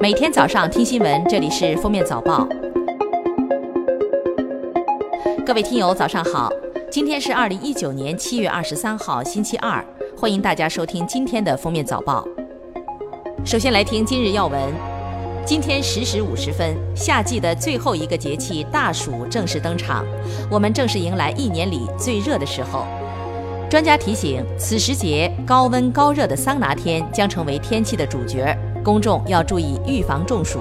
每天早上听新闻，这里是封面早报。各位听友，早上好！今天是二零一九年七月二十三号，星期二。欢迎大家收听今天的封面早报。首先来听今日要闻。今天十时五十分，夏季的最后一个节气大暑正式登场，我们正是迎来一年里最热的时候。专家提醒，此时节高温高热的桑拿天将成为天气的主角，公众要注意预防中暑。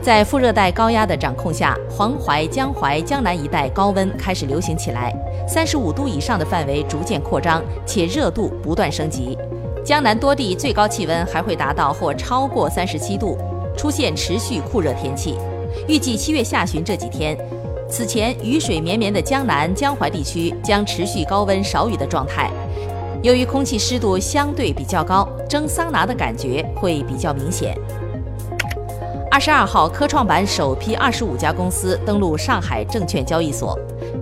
在副热带高压的掌控下，黄淮、江淮、江南一带高温开始流行起来，三十五度以上的范围逐渐扩张，且热度不断升级。江南多地最高气温还会达到或超过三十七度，出现持续酷热天气。预计七月下旬这几天。此前雨水绵绵的江南、江淮地区将持续高温少雨的状态，由于空气湿度相对比较高，蒸桑拿的感觉会比较明显。二十二号，科创板首批二十五家公司登陆上海证券交易所。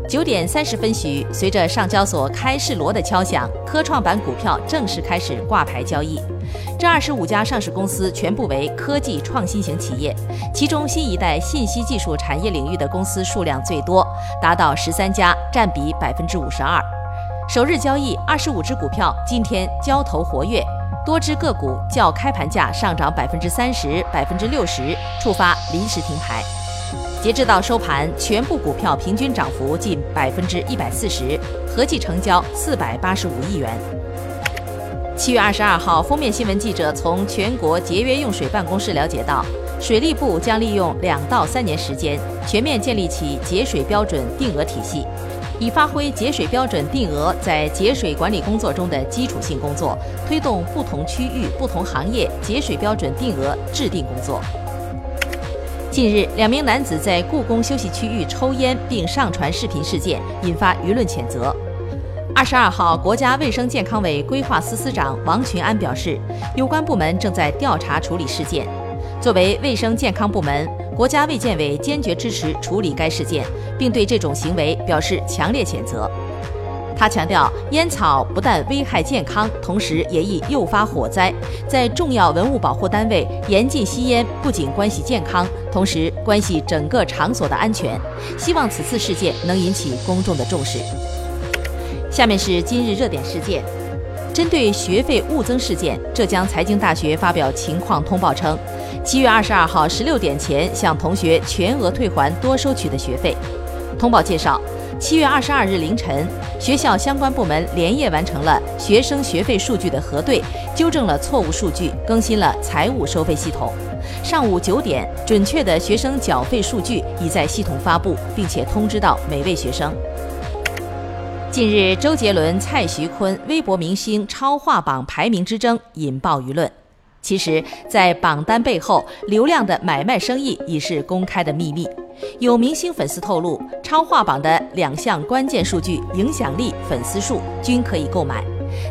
九点三十分许，随着上交所开市锣的敲响，科创板股票正式开始挂牌交易。这二十五家上市公司全部为科技创新型企业，其中新一代信息技术产业领域的公司数量最多，达到十三家，占比百分之五十二。首日交易，二十五只股票今天交投活跃，多只个股较开盘价上涨百分之三十、百分之六十，触发临时停牌。截至到收盘，全部股票平均涨幅近百分之一百四十，合计成交四百八十五亿元。七月二十二号，封面新闻记者从全国节约用水办公室了解到，水利部将利用两到三年时间，全面建立起节水标准定额体系，以发挥节水标准定额在节水管理工作中的基础性工作，推动不同区域、不同行业节水标准定额制定工作。近日，两名男子在故宫休息区域抽烟并上传视频事件，引发舆论谴责。二十二号，国家卫生健康委规划司司长王群安表示，有关部门正在调查处理事件。作为卫生健康部门，国家卫健委坚决支持处理该事件，并对这种行为表示强烈谴责。他强调，烟草不但危害健康，同时也易诱发火灾。在重要文物保护单位严禁吸烟，不仅关系健康，同时关系整个场所的安全。希望此次事件能引起公众的重视。下面是今日热点事件：针对学费误增事件，浙江财经大学发表情况通报称，七月二十二号十六点前向同学全额退还多收取的学费。通报介绍。七月二十二日凌晨，学校相关部门连夜完成了学生学费数据的核对，纠正了错误数据，更新了财务收费系统。上午九点，准确的学生缴费数据已在系统发布，并且通知到每位学生。近日，周杰伦、蔡徐坤微博明星超话榜排名之争引爆舆论。其实，在榜单背后，流量的买卖生意已是公开的秘密。有明星粉丝透露，超话榜的两项关键数据——影响力、粉丝数，均可以购买。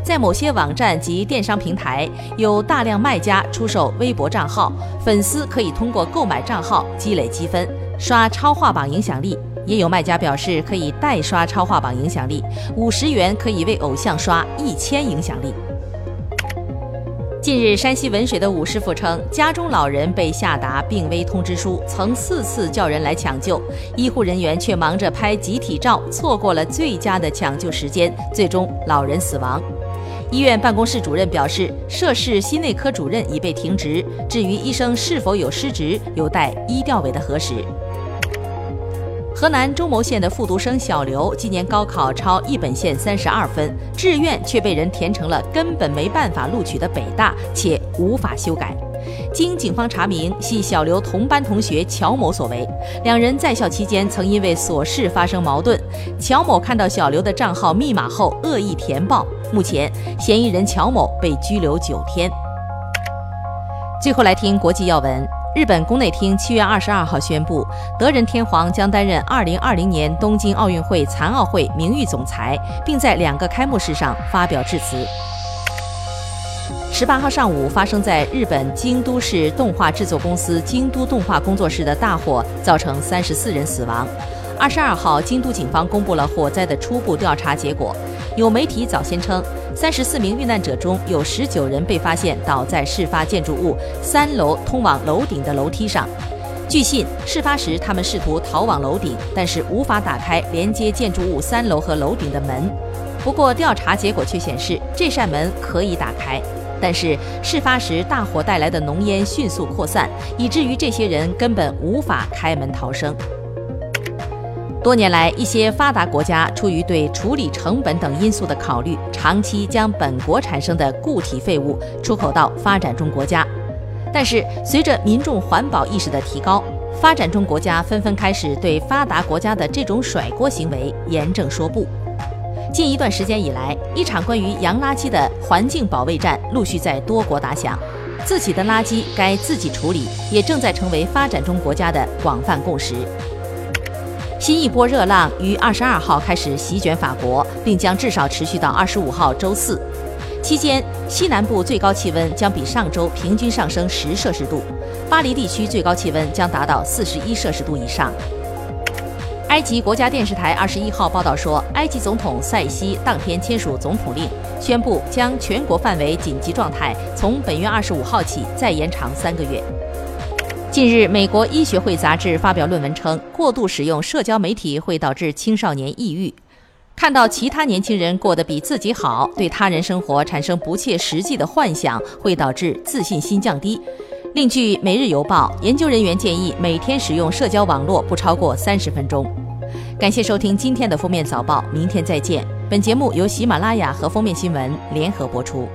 在某些网站及电商平台，有大量卖家出售微博账号，粉丝可以通过购买账号积累积分，刷超话榜影响力。也有卖家表示可以代刷超话榜影响力，五十元可以为偶像刷一千影响力。近日，山西文水的武师傅称，家中老人被下达病危通知书，曾四次叫人来抢救，医护人员却忙着拍集体照，错过了最佳的抢救时间，最终老人死亡。医院办公室主任表示，涉事心内科主任已被停职，至于医生是否有失职，有待医调委的核实。河南中牟县的复读生小刘今年高考超一本线三十二分，志愿却被人填成了根本没办法录取的北大，且无法修改。经警方查明，系小刘同班同学乔某所为。两人在校期间曾因为琐事发生矛盾，乔某看到小刘的账号密码后恶意填报。目前，嫌疑人乔某被拘留九天。最后来听国际要闻。日本宫内厅七月二十二号宣布，德仁天皇将担任二零二零年东京奥运会残奥会名誉总裁，并在两个开幕式上发表致辞。十八号上午，发生在日本京都市动画制作公司京都动画工作室的大火，造成三十四人死亡。二十二号，京都警方公布了火灾的初步调查结果，有媒体早先称，三十四名遇难者中有十九人被发现倒在事发建筑物三楼通往楼顶的楼梯上。据信，事发时他们试图逃往楼顶，但是无法打开连接建筑物三楼和楼顶的门。不过，调查结果却显示这扇门可以打开。但是，事发时大火带来的浓烟迅速扩散，以至于这些人根本无法开门逃生。多年来，一些发达国家出于对处理成本等因素的考虑，长期将本国产生的固体废物出口到发展中国家。但是，随着民众环保意识的提高，发展中国家纷纷开始对发达国家的这种甩锅行为严正说不。近一段时间以来，一场关于洋垃圾的环境保卫战陆续在多国打响。自己的垃圾该自己处理，也正在成为发展中国家的广泛共识。新一波热浪于二十二号开始席卷法国，并将至少持续到二十五号周四。期间，西南部最高气温将比上周平均上升十摄氏度，巴黎地区最高气温将达到四十一摄氏度以上。埃及国家电视台二十一号报道说，埃及总统塞西当天签署总统令，宣布将全国范围紧急状态从本月二十五号起再延长三个月。近日，美国医学会杂志发表论文称，过度使用社交媒体会导致青少年抑郁。看到其他年轻人过得比自己好，对他人生活产生不切实际的幻想，会导致自信心降低。另据《每日邮报》，研究人员建议每天使用社交网络不超过三十分钟。感谢收听今天的封面早报，明天再见。本节目由喜马拉雅和封面新闻联合播出。